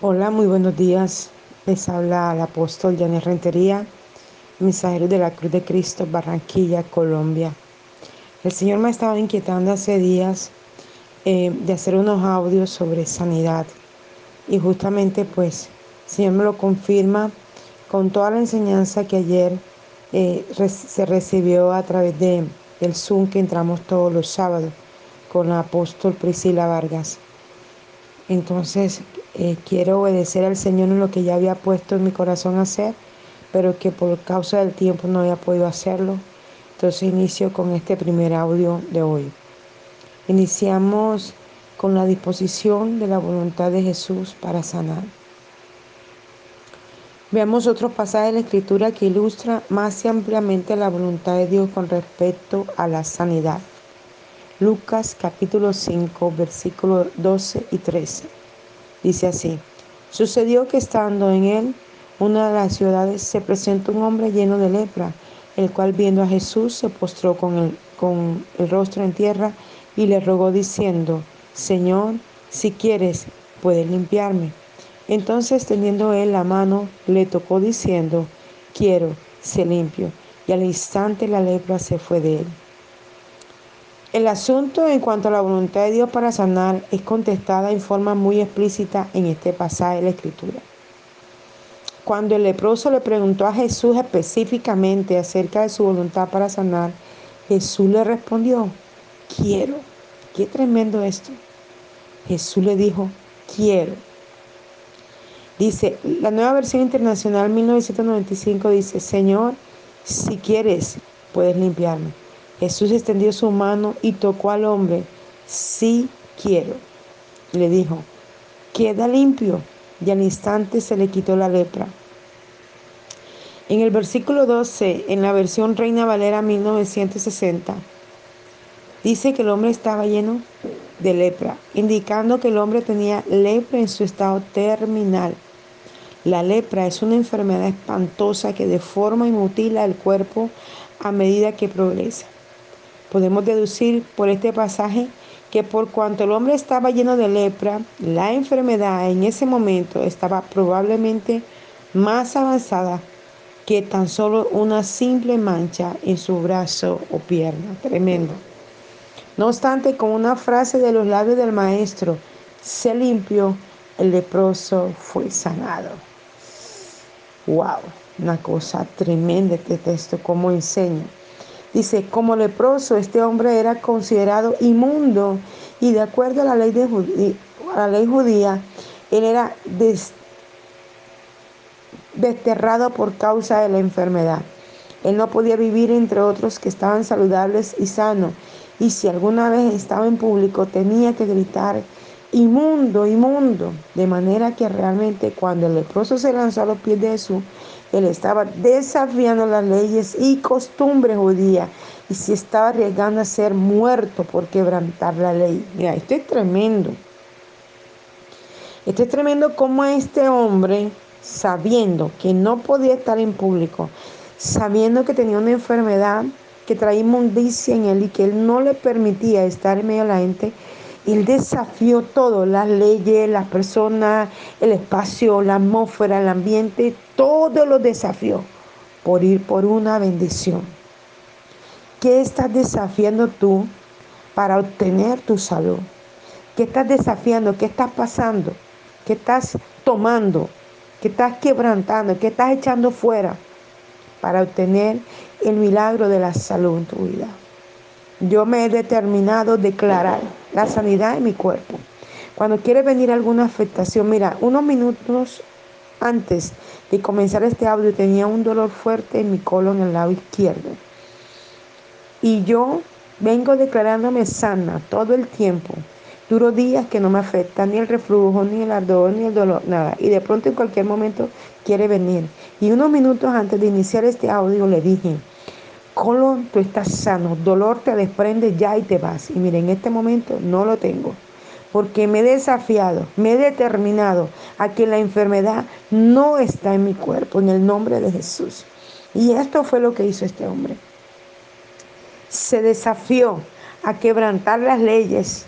Hola, muy buenos días. Les habla el apóstol Janet Rentería, mensajero de la Cruz de Cristo, Barranquilla, Colombia. El Señor me ha estado inquietando hace días eh, de hacer unos audios sobre sanidad. Y justamente pues el Señor me lo confirma con toda la enseñanza que ayer eh, se recibió a través de, del Zoom que entramos todos los sábados con la apóstol Priscila Vargas. Entonces eh, quiero obedecer al Señor en lo que ya había puesto en mi corazón hacer, pero que por causa del tiempo no había podido hacerlo. Entonces inicio con este primer audio de hoy. Iniciamos con la disposición de la voluntad de Jesús para sanar. Veamos otro pasaje de la Escritura que ilustra más ampliamente la voluntad de Dios con respecto a la sanidad. Lucas capítulo 5, versículos 12 y 13. Dice así, sucedió que estando en él, una de las ciudades, se presentó un hombre lleno de lepra, el cual viendo a Jesús se postró con el, con el rostro en tierra y le rogó diciendo, Señor, si quieres, puedes limpiarme. Entonces teniendo él la mano, le tocó diciendo, quiero, se limpio. Y al instante la lepra se fue de él. El asunto en cuanto a la voluntad de Dios para sanar es contestada en forma muy explícita en este pasaje de la Escritura. Cuando el leproso le preguntó a Jesús específicamente acerca de su voluntad para sanar, Jesús le respondió, quiero. Qué tremendo esto. Jesús le dijo, quiero. Dice, la nueva versión internacional 1995 dice, Señor, si quieres, puedes limpiarme. Jesús extendió su mano y tocó al hombre. Sí quiero. Le dijo, queda limpio. Y al instante se le quitó la lepra. En el versículo 12, en la versión Reina Valera 1960, dice que el hombre estaba lleno de lepra, indicando que el hombre tenía lepra en su estado terminal. La lepra es una enfermedad espantosa que deforma y mutila el cuerpo a medida que progresa. Podemos deducir por este pasaje que por cuanto el hombre estaba lleno de lepra, la enfermedad en ese momento estaba probablemente más avanzada que tan solo una simple mancha en su brazo o pierna. Tremendo. No obstante, con una frase de los labios del maestro, se limpió, el leproso fue sanado. ¡Wow! Una cosa tremenda este texto, como enseña. Dice, como leproso, este hombre era considerado inmundo y de acuerdo a la ley, de la ley judía, él era desterrado por causa de la enfermedad. Él no podía vivir entre otros que estaban saludables y sanos. Y si alguna vez estaba en público, tenía que gritar, inmundo, inmundo. De manera que realmente cuando el leproso se lanzó a los pies de Jesús, él estaba desafiando las leyes y costumbres judías y se estaba arriesgando a ser muerto por quebrantar la ley. Mira, esto es tremendo. Esto es tremendo como este hombre, sabiendo que no podía estar en público, sabiendo que tenía una enfermedad que traía inmundicia en él y que él no le permitía estar en medio de la gente, él desafió todo, las leyes, las personas, el espacio, la atmósfera, el ambiente, todo lo desafió por ir por una bendición. ¿Qué estás desafiando tú para obtener tu salud? ¿Qué estás desafiando? ¿Qué estás pasando? ¿Qué estás tomando? ¿Qué estás quebrantando? ¿Qué estás echando fuera para obtener el milagro de la salud en tu vida? Yo me he determinado declarar la sanidad en mi cuerpo. Cuando quiere venir alguna afectación, mira, unos minutos antes de comenzar este audio tenía un dolor fuerte en mi colon en el lado izquierdo. Y yo vengo declarándome sana todo el tiempo. Duro días que no me afecta ni el reflujo, ni el ardor, ni el dolor, nada. Y de pronto en cualquier momento quiere venir. Y unos minutos antes de iniciar este audio le dije, colon, tú estás sano, dolor te desprende ya y te vas. Y mire, en este momento no lo tengo, porque me he desafiado, me he determinado a que la enfermedad no está en mi cuerpo, en el nombre de Jesús. Y esto fue lo que hizo este hombre. Se desafió a quebrantar las leyes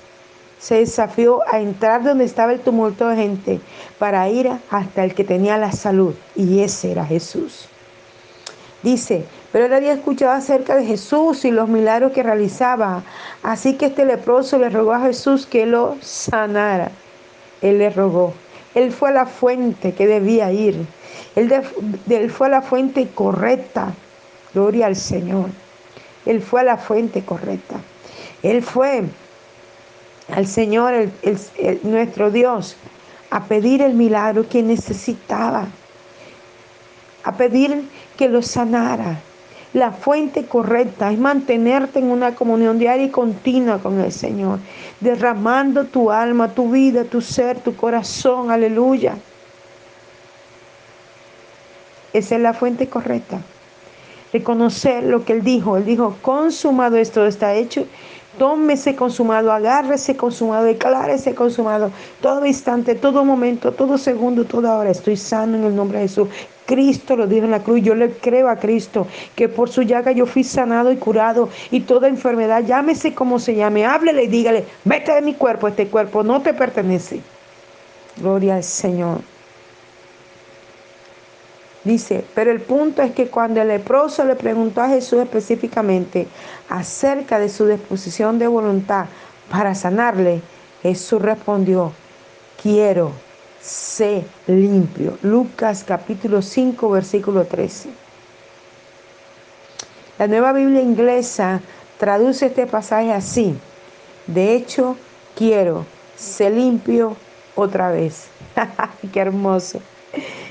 se desafió a entrar donde estaba el tumulto de gente para ir hasta el que tenía la salud, y ese era Jesús. Dice, pero él había escuchado acerca de Jesús y los milagros que realizaba, así que este leproso le rogó a Jesús que lo sanara. Él le rogó. Él fue a la fuente que debía ir. Él, él fue a la fuente correcta. Gloria al Señor. Él fue a la fuente correcta. Él fue al Señor, nuestro Dios, a pedir el milagro que necesitaba, a pedir que lo sanara. La fuente correcta es mantenerte en una comunión diaria y continua con el Señor, derramando tu alma, tu vida, tu ser, tu corazón, aleluya. Esa es la fuente correcta. Reconocer lo que Él dijo. Él dijo, consumado esto está hecho tómese consumado, agárrese consumado, declárese consumado. Todo instante, todo momento, todo segundo, toda hora. Estoy sano en el nombre de Jesús. Cristo lo dijo en la cruz. Yo le creo a Cristo que por su llaga yo fui sanado y curado. Y toda enfermedad, llámese como se llame, háblele y dígale, vete de mi cuerpo, este cuerpo no te pertenece. Gloria al Señor. Dice, pero el punto es que cuando el leproso le preguntó a Jesús específicamente acerca de su disposición de voluntad para sanarle, Jesús respondió, quiero, sé limpio. Lucas capítulo 5, versículo 13. La nueva Biblia inglesa traduce este pasaje así. De hecho, quiero, sé limpio otra vez. Qué hermoso.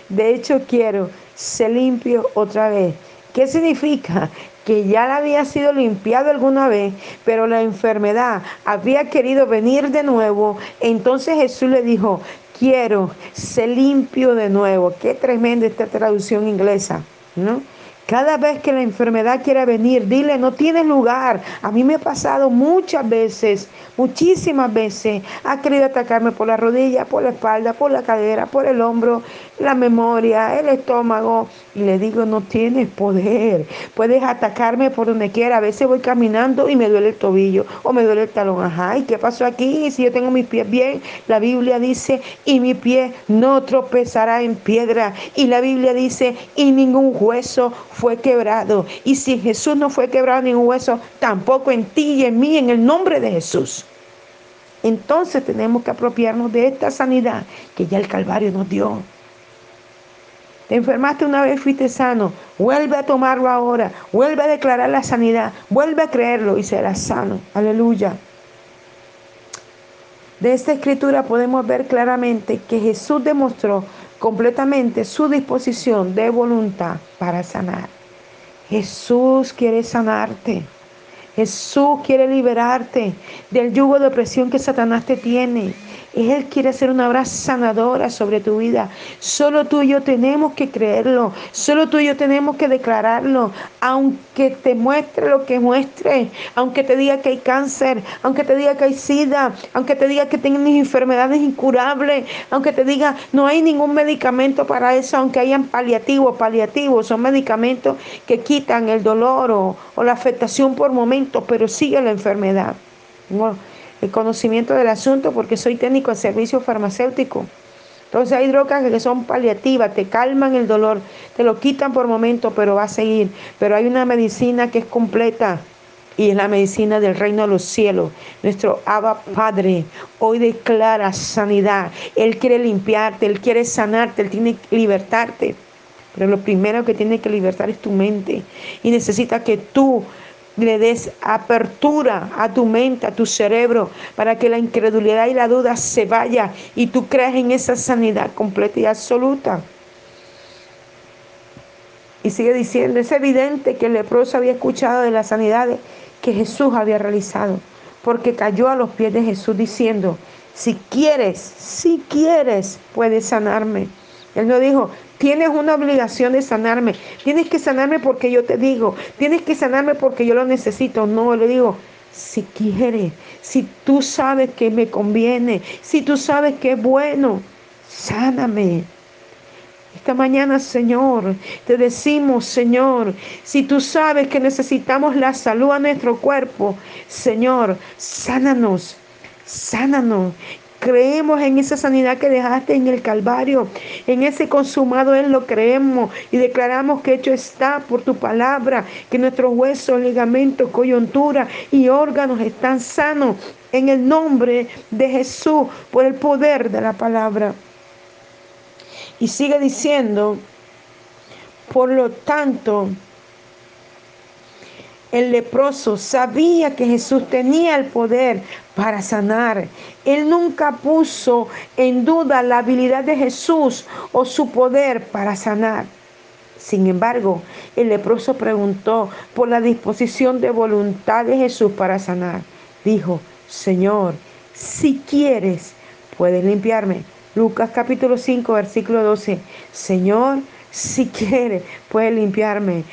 De hecho, quiero ser limpio otra vez. ¿Qué significa? Que ya la había sido limpiado alguna vez, pero la enfermedad había querido venir de nuevo. Entonces Jesús le dijo, quiero ser limpio de nuevo. Qué tremenda esta traducción inglesa, ¿no? Cada vez que la enfermedad quiera venir, dile, no tienes lugar. A mí me ha pasado muchas veces, muchísimas veces. Ha querido atacarme por la rodilla, por la espalda, por la cadera, por el hombro, la memoria, el estómago. Y le digo, no tienes poder. Puedes atacarme por donde quiera. A veces voy caminando y me duele el tobillo o me duele el talón. Ajá, ¿y qué pasó aquí? Si yo tengo mis pies bien, la Biblia dice, y mi pie no tropezará en piedra. Y la Biblia dice, y ningún hueso fue quebrado. Y si Jesús no fue quebrado ningún hueso, tampoco en ti y en mí, en el nombre de Jesús. Entonces tenemos que apropiarnos de esta sanidad que ya el Calvario nos dio. Te enfermaste una vez, fuiste sano. Vuelve a tomarlo ahora. Vuelve a declarar la sanidad. Vuelve a creerlo y serás sano. Aleluya. De esta escritura podemos ver claramente que Jesús demostró completamente su disposición de voluntad para sanar. Jesús quiere sanarte. Jesús quiere liberarte del yugo de opresión que Satanás te tiene. Él quiere hacer una obra sanadora sobre tu vida. Solo tú y yo tenemos que creerlo. Solo tú y yo tenemos que declararlo. Aunque te muestre lo que muestre. Aunque te diga que hay cáncer. Aunque te diga que hay sida. Aunque te diga que tienes enfermedades incurables. Aunque te diga no hay ningún medicamento para eso. Aunque hayan paliativos. Paliativos son medicamentos que quitan el dolor o, la afectación por momentos. Pero sigue la enfermedad el conocimiento del asunto porque soy técnico de servicio farmacéutico. Entonces hay drogas que son paliativas, te calman el dolor, te lo quitan por momento, pero va a seguir. Pero hay una medicina que es completa y es la medicina del reino de los cielos. Nuestro Abba Padre hoy declara sanidad. Él quiere limpiarte, Él quiere sanarte, Él tiene que libertarte. Pero lo primero que tiene que libertar es tu mente. Y necesita que tú le des apertura a tu mente, a tu cerebro, para que la incredulidad y la duda se vaya y tú creas en esa sanidad completa y absoluta. Y sigue diciendo, es evidente que el leproso había escuchado de las sanidades que Jesús había realizado, porque cayó a los pies de Jesús diciendo, si quieres, si quieres, puedes sanarme. Él no dijo, Tienes una obligación de sanarme. Tienes que sanarme porque yo te digo. Tienes que sanarme porque yo lo necesito. No, le digo, si quieres, si tú sabes que me conviene, si tú sabes que es bueno, sáname. Esta mañana, Señor, te decimos, Señor, si tú sabes que necesitamos la salud a nuestro cuerpo, Señor, sánanos. sánanos. Creemos en esa sanidad que dejaste en el Calvario, en ese consumado Él lo creemos y declaramos que hecho está por tu palabra, que nuestros huesos, ligamentos, coyuntura y órganos están sanos en el nombre de Jesús por el poder de la palabra. Y sigue diciendo, por lo tanto, el leproso sabía que Jesús tenía el poder para sanar. Él nunca puso en duda la habilidad de Jesús o su poder para sanar. Sin embargo, el leproso preguntó por la disposición de voluntad de Jesús para sanar. Dijo, Señor, si quieres, puedes limpiarme. Lucas capítulo 5, versículo 12. Señor, si quieres, puedes limpiarme.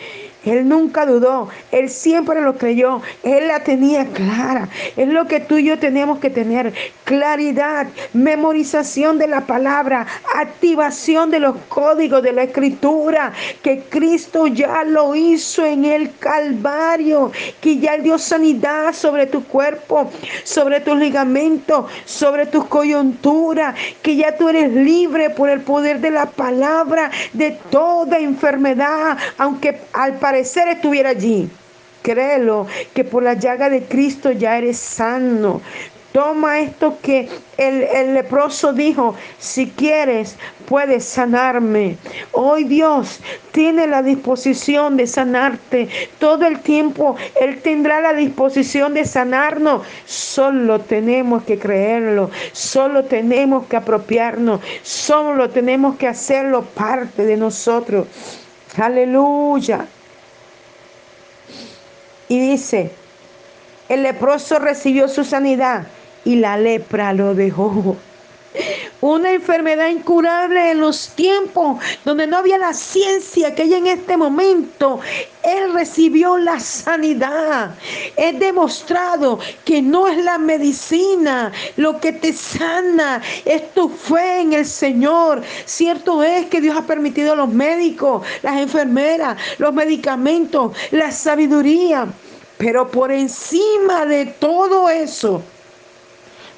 Él nunca dudó, él siempre lo creyó, él la tenía clara. Es lo que tú y yo tenemos que tener, claridad, memorización de la palabra, activación de los códigos de la escritura, que Cristo ya lo hizo en el Calvario, que ya dio sanidad sobre tu cuerpo, sobre tus ligamentos, sobre tus coyunturas, que ya tú eres libre por el poder de la palabra de toda enfermedad, aunque al parecer parecer estuviera allí. Créelo que por la llaga de Cristo ya eres sano. Toma esto que el, el, leproso dijo, si quieres, puedes sanarme. Hoy Dios tiene la disposición de sanarte. Todo el tiempo Él tendrá la disposición de sanarnos. Solo tenemos que creerlo. Solo tenemos que apropiarnos. Solo tenemos que hacerlo parte de nosotros. Aleluya. Y dice, el leproso recibió su sanidad y la lepra lo dejó. Una enfermedad incurable en los tiempos donde no había la ciencia que hay en este momento. Él recibió la sanidad. Es demostrado que no es la medicina lo que te sana, es tu fe en el Señor. Cierto es que Dios ha permitido a los médicos, las enfermeras, los medicamentos, la sabiduría. Pero por encima de todo eso,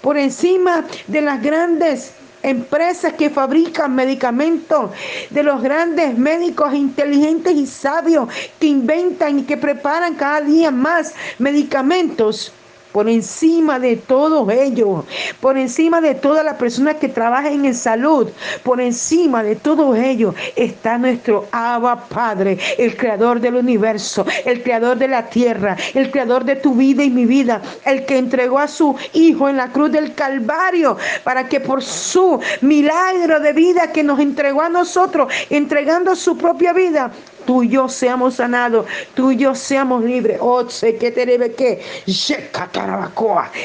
por encima de las grandes empresas que fabrican medicamentos, de los grandes médicos inteligentes y sabios que inventan y que preparan cada día más medicamentos por encima de todo ello, por encima de todas las personas que trabajan en salud, por encima de todo ello está nuestro Abba Padre, el creador del universo, el creador de la tierra, el creador de tu vida y mi vida, el que entregó a su Hijo en la cruz del Calvario para que por su milagro de vida que nos entregó a nosotros, entregando su propia vida, tú y yo seamos sanados, tú y yo seamos libres. Oh,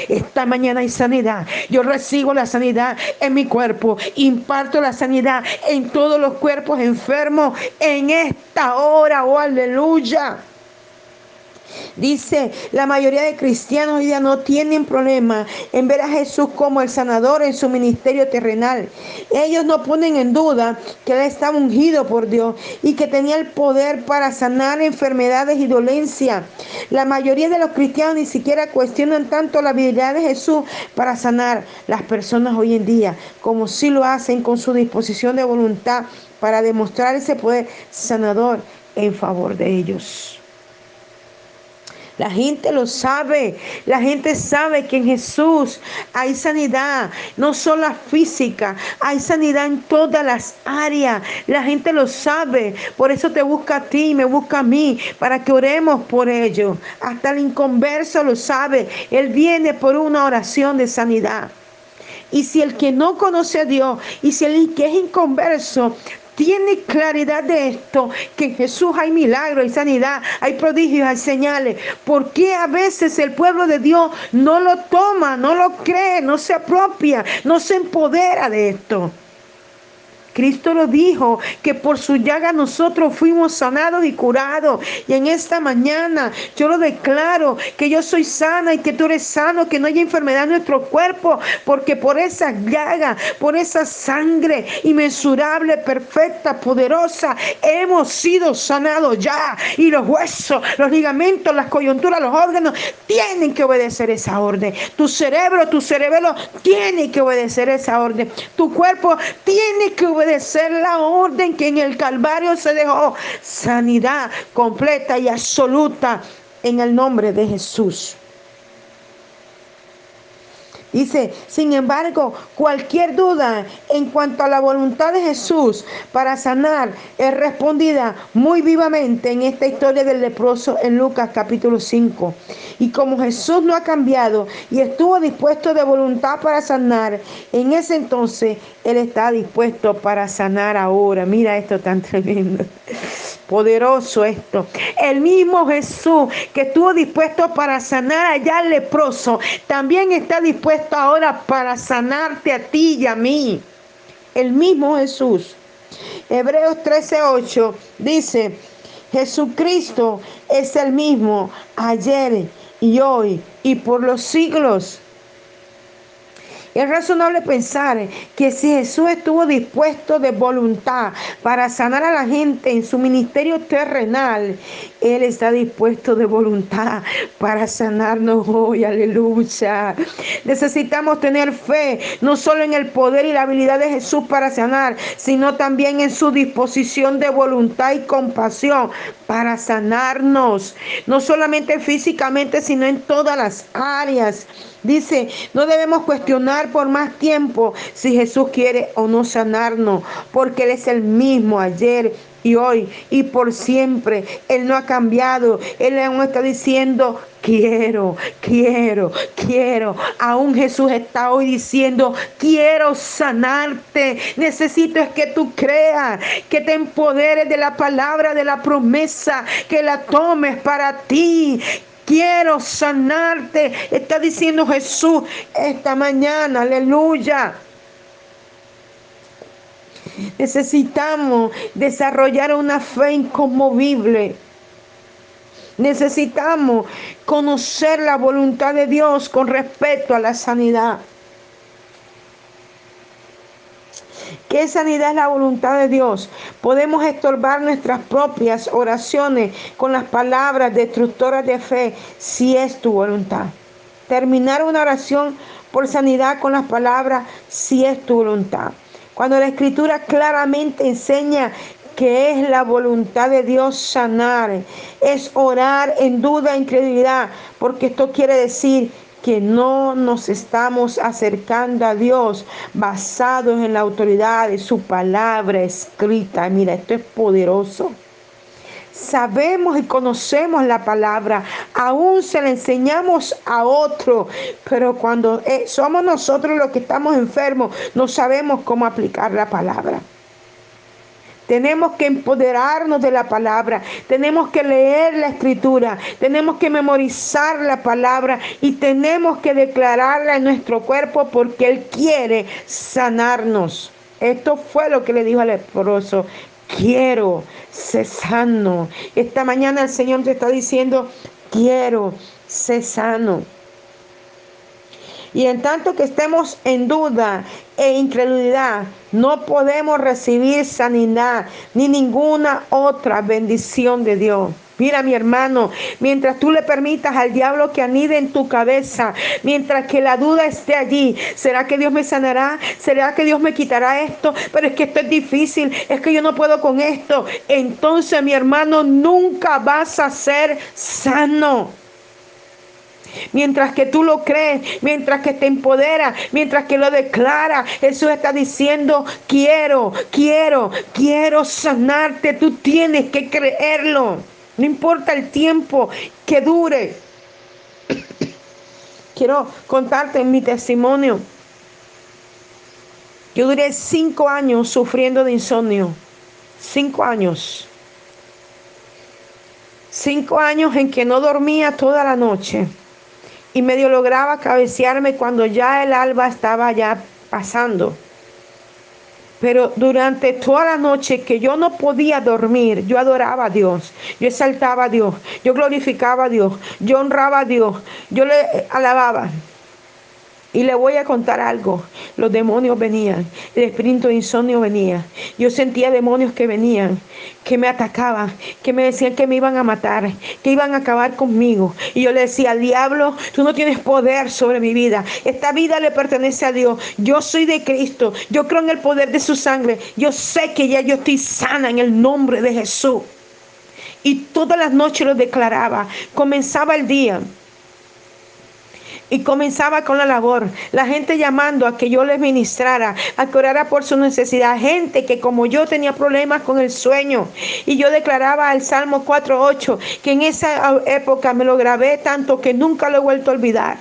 esta mañana hay sanidad. Yo recibo la sanidad en mi cuerpo, imparto la sanidad en todos los cuerpos enfermos en esta hora. Oh, aleluya. Dice, la mayoría de cristianos hoy día no tienen problema en ver a Jesús como el sanador en su ministerio terrenal. Ellos no ponen en duda que Él estaba ungido por Dios y que tenía el poder para sanar enfermedades y dolencia. La mayoría de los cristianos ni siquiera cuestionan tanto la habilidad de Jesús para sanar las personas hoy en día, como si lo hacen con su disposición de voluntad para demostrar ese poder sanador en favor de ellos. La gente lo sabe. La gente sabe que en Jesús hay sanidad, no solo física, hay sanidad en todas las áreas. La gente lo sabe. Por eso te busca a ti, me busca a mí, para que oremos por ello. Hasta el inconverso lo sabe. Él viene por una oración de sanidad. Y si el que no conoce a Dios y si el que es inconverso tiene claridad de esto, que en Jesús hay milagros, hay sanidad, hay prodigios, hay señales. ¿Por qué a veces el pueblo de Dios no lo toma, no lo cree, no se apropia, no se empodera de esto? Cristo lo dijo, que por su llaga nosotros fuimos sanados y curados. Y en esta mañana yo lo declaro, que yo soy sana y que tú eres sano, que no haya enfermedad en nuestro cuerpo, porque por esa llaga, por esa sangre inmensurable, perfecta, poderosa, hemos sido sanados ya. Y los huesos, los ligamentos, las coyunturas, los órganos tienen que obedecer esa orden. Tu cerebro, tu cerebelo tiene que obedecer esa orden. Tu cuerpo tiene que obedecer la orden que en el Calvario se dejó. Sanidad completa y absoluta en el nombre de Jesús. Dice, sin embargo, cualquier duda en cuanto a la voluntad de Jesús para sanar es respondida muy vivamente en esta historia del leproso en Lucas capítulo 5. Y como Jesús no ha cambiado y estuvo dispuesto de voluntad para sanar, en ese entonces Él está dispuesto para sanar ahora. Mira esto tan tremendo. Poderoso esto. El mismo Jesús que estuvo dispuesto para sanar allá al leproso, también está dispuesto ahora para sanarte a ti y a mí. El mismo Jesús. Hebreos 13:8 dice, Jesucristo es el mismo ayer y hoy y por los siglos. Es razonable pensar que si Jesús estuvo dispuesto de voluntad para sanar a la gente en su ministerio terrenal, Él está dispuesto de voluntad para sanarnos hoy. Aleluya. Necesitamos tener fe, no solo en el poder y la habilidad de Jesús para sanar, sino también en su disposición de voluntad y compasión para sanarnos, no solamente físicamente, sino en todas las áreas. Dice, no debemos cuestionar por más tiempo si Jesús quiere o no sanarnos, porque Él es el mismo ayer y hoy y por siempre. Él no ha cambiado. Él aún está diciendo, quiero, quiero, quiero. Aún Jesús está hoy diciendo, quiero sanarte. Necesito es que tú creas, que te empoderes de la palabra, de la promesa, que la tomes para ti quiero sanarte. Está diciendo Jesús esta mañana, aleluya. Necesitamos desarrollar una fe inconmovible. Necesitamos conocer la voluntad de Dios con respecto a la sanidad. ¿Qué sanidad es la voluntad de Dios? Podemos estorbar nuestras propias oraciones con las palabras destructoras de fe si es tu voluntad. Terminar una oración por sanidad con las palabras si es tu voluntad. Cuando la escritura claramente enseña que es la voluntad de Dios sanar, es orar en duda e incredulidad, porque esto quiere decir que no nos estamos acercando a Dios basados en la autoridad de su palabra escrita. Mira, esto es poderoso. Sabemos y conocemos la palabra, aún se la enseñamos a otro, pero cuando eh, somos nosotros los que estamos enfermos, no sabemos cómo aplicar la palabra. Tenemos que empoderarnos de la palabra, tenemos que leer la escritura, tenemos que memorizar la palabra y tenemos que declararla en nuestro cuerpo porque Él quiere sanarnos. Esto fue lo que le dijo al leproso. Quiero ser sano. Esta mañana el Señor te está diciendo, quiero ser sano. Y en tanto que estemos en duda e incredulidad, no podemos recibir sanidad ni ninguna otra bendición de Dios. Mira mi hermano, mientras tú le permitas al diablo que anide en tu cabeza, mientras que la duda esté allí, ¿será que Dios me sanará? ¿Será que Dios me quitará esto? Pero es que esto es difícil, es que yo no puedo con esto. Entonces mi hermano, nunca vas a ser sano. Mientras que tú lo crees, mientras que te empodera, mientras que lo declara, Jesús está diciendo, quiero, quiero, quiero sanarte. Tú tienes que creerlo. No importa el tiempo que dure. Quiero contarte mi testimonio. Yo duré cinco años sufriendo de insomnio. Cinco años. Cinco años en que no dormía toda la noche y medio lograba cabecearme cuando ya el alba estaba ya pasando. Pero durante toda la noche que yo no podía dormir, yo adoraba a Dios, yo exaltaba a Dios, yo glorificaba a Dios, yo honraba a Dios, yo le alababa. Y le voy a contar algo. Los demonios venían, el espíritu de insomnio venía. Yo sentía demonios que venían, que me atacaban, que me decían que me iban a matar, que iban a acabar conmigo. Y yo le decía, diablo, tú no tienes poder sobre mi vida. Esta vida le pertenece a Dios. Yo soy de Cristo. Yo creo en el poder de su sangre. Yo sé que ya yo estoy sana en el nombre de Jesús. Y todas las noches lo declaraba. Comenzaba el día y comenzaba con la labor. La gente llamando a que yo les ministrara, a que orara por su necesidad. Gente que como yo tenía problemas con el sueño. Y yo declaraba el Salmo 4.8, que en esa época me lo grabé tanto que nunca lo he vuelto a olvidar.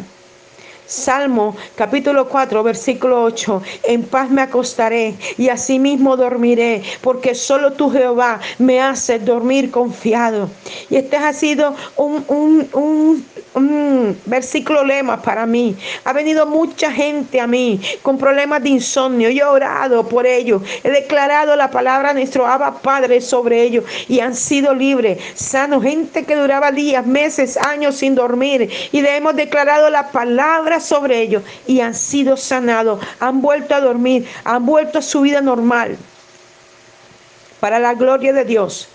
Salmo capítulo 4, versículo 8. En paz me acostaré y asimismo dormiré, porque solo tú, Jehová, me haces dormir confiado. Y este ha sido un, un, un versículo lema para mí. Ha venido mucha gente a mí con problemas de insomnio. Yo he orado por ellos. He declarado la palabra de nuestro Abba Padre sobre ellos y han sido libres, sanos. Gente que duraba días, meses, años sin dormir y hemos declarado la palabra sobre ellos y han sido sanados. Han vuelto a dormir, han vuelto a su vida normal. Para la gloria de Dios.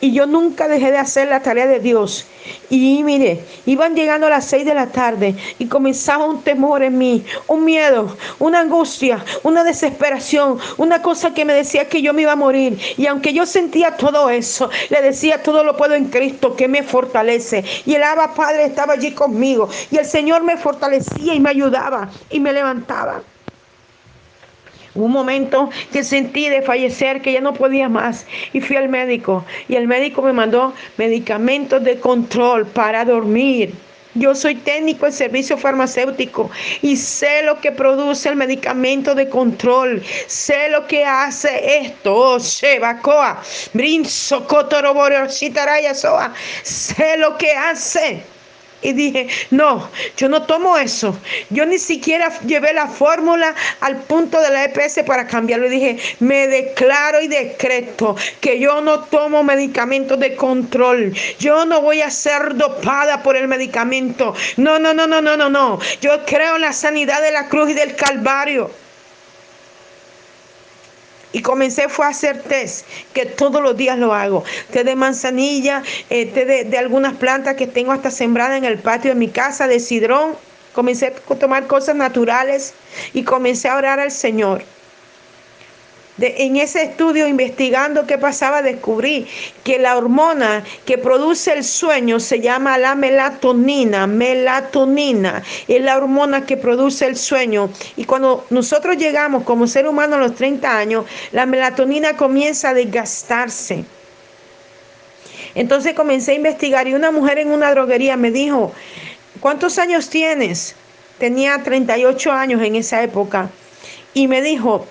Y yo nunca dejé de hacer la tarea de Dios. Y mire, iban llegando a las seis de la tarde y comenzaba un temor en mí, un miedo, una angustia, una desesperación, una cosa que me decía que yo me iba a morir. Y aunque yo sentía todo eso, le decía todo lo puedo en Cristo que me fortalece. Y el Abba Padre estaba allí conmigo. Y el Señor me fortalecía y me ayudaba y me levantaba. Un momento que sentí de fallecer, que ya no podía más. Y fui al médico. Y el médico me mandó medicamentos de control para dormir. Yo soy técnico en servicio farmacéutico y sé lo que produce el medicamento de control. Sé lo que hace esto. Oh, sé lo que hace. Y dije, no, yo no tomo eso. Yo ni siquiera llevé la fórmula al punto de la EPS para cambiarlo. Y dije, me declaro y decreto que yo no tomo medicamentos de control. Yo no voy a ser dopada por el medicamento. No, no, no, no, no, no, no. Yo creo en la sanidad de la cruz y del Calvario. Y comencé fue a hacer test, que todos los días lo hago. Té de manzanilla, eh, té de, algunas plantas que tengo hasta sembradas en el patio de mi casa, de sidrón. Comencé a tomar cosas naturales y comencé a orar al Señor en ese estudio investigando qué pasaba, descubrí que la hormona que produce el sueño se llama la melatonina. Melatonina es la hormona que produce el sueño. Y cuando nosotros llegamos como ser humano a los 30 años, la melatonina comienza a desgastarse. Entonces comencé a investigar y una mujer en una droguería me dijo, ¿cuántos años tienes? Tenía 38 años en esa época. Y me dijo,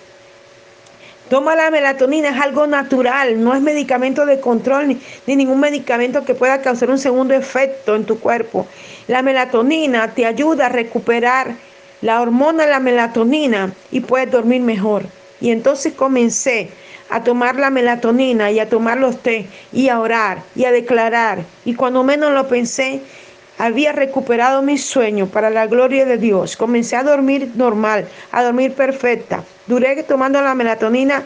Toma la melatonina, es algo natural, no es medicamento de control ni, ningún medicamento que pueda causar un segundo efecto en tu cuerpo. La melatonina te ayuda a recuperar la hormona la melatonina y puedes dormir mejor. Y entonces comencé a tomar la melatonina y a tomar los té y a orar y a declarar. Y cuando menos lo pensé, había recuperado mi sueño para la gloria de Dios. Comencé a dormir normal, a dormir perfecta. Duré tomando la melatonina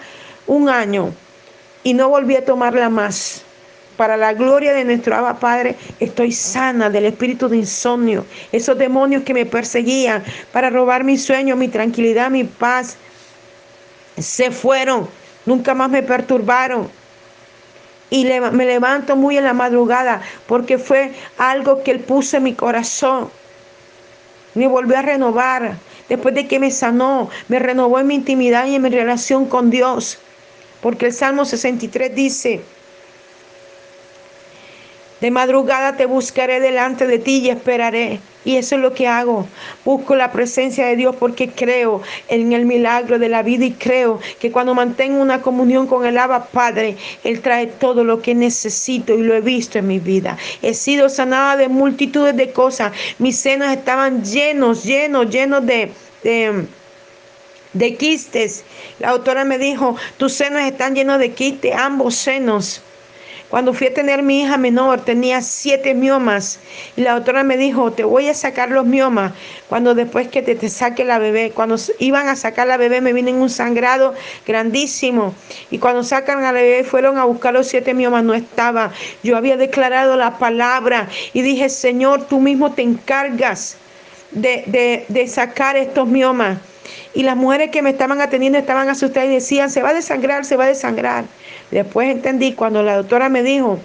un año y no volví a tomarla más. Para la gloria de nuestro Abba Padre, estoy sana del espíritu de insomnio. Esos demonios que me perseguían para robar mi sueño, mi tranquilidad, mi paz, se fueron. Nunca más me perturbaron y me levanto muy en la madrugada porque fue algo que Él puso en mi corazón. Me volvió a renovar. Después de que me sanó, me renovó en mi intimidad y en mi relación con Dios. Porque el Salmo 63 dice, de madrugada te buscaré delante de ti y esperaré. Y eso es lo que hago. Busco la presencia de Dios porque creo en el milagro de la vida y creo que cuando mantengo una comunión con el Abba Padre, Él trae todo lo que necesito y lo he visto en mi vida. He sido sanada de multitudes de cosas. Mis senos estaban llenos, llenos, llenos de, de de quistes. La doctora me dijo, tus senos están llenos de quistes, ambos senos. Cuando fui a tener mi hija menor, tenía siete miomas. Y la doctora me dijo, te voy a sacar los miomas. Cuando después que te, te saque la bebé, cuando iban a sacar la bebé, me vine en un sangrado grandísimo. Y cuando sacan a la bebé, fueron a buscar los siete miomas, no estaba. Yo había declarado la palabra y dije, Señor, tú mismo te encargas de, de, de sacar estos miomas. Y las mujeres que me estaban atendiendo estaban asustadas y decían, se va a desangrar, se va a desangrar. Después entendí cuando la doctora me dijo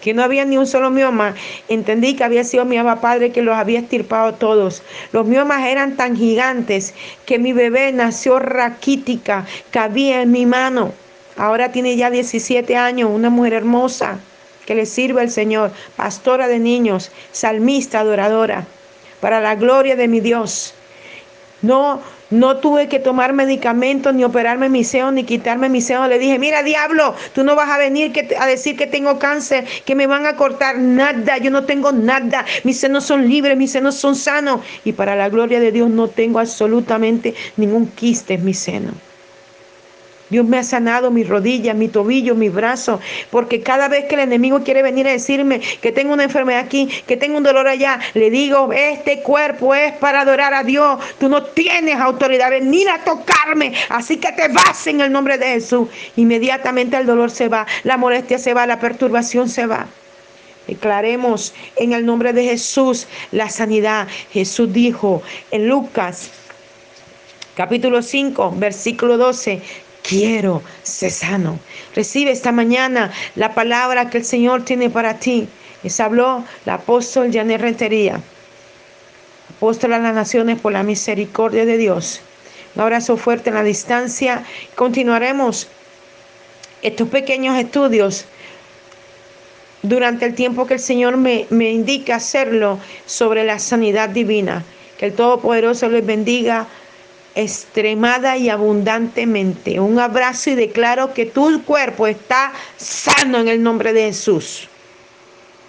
que no había ni un solo mioma, entendí que había sido mi ama padre que los había estirpado todos. Los miomas eran tan gigantes que mi bebé nació raquítica, cabía en mi mano. Ahora tiene ya 17 años, una mujer hermosa que le sirve al Señor, pastora de niños, salmista, adoradora, para la gloria de mi Dios. No, no tuve que tomar medicamentos, ni operarme mi seno, ni quitarme mi seno. Le dije, mira, diablo, tú no vas a venir a decir que tengo cáncer, que me van a cortar nada. Yo no tengo nada. Mis senos son libres, mis senos son sanos. Y para la gloria de Dios no tengo absolutamente ningún quiste en mi seno. Dios me ha sanado mi rodilla, mi tobillo, mi brazo, porque cada vez que el enemigo quiere venir a decirme que tengo una enfermedad aquí, que tengo un dolor allá, le digo, este cuerpo es para adorar a Dios. Tú no tienes autoridad, venir a tocarme, así que te vas en el nombre de Jesús. Inmediatamente el dolor se va, la molestia se va, la perturbación se va. Declaremos en el nombre de Jesús la sanidad. Jesús dijo en Lucas capítulo 5, versículo 12, quiero ser sano. Recibe esta mañana la palabra que el Señor tiene para ti. Les habló el apóstol Janet Rentería, apóstol a las naciones por la misericordia de Dios. Un abrazo fuerte en la distancia. Continuaremos estos pequeños estudios durante el tiempo que el Señor me, me indica hacerlo sobre la sanidad divina. Que el Todopoderoso les bendiga extremada y abundantemente. Un abrazo y declaro que tu cuerpo está sano en el nombre de Jesús.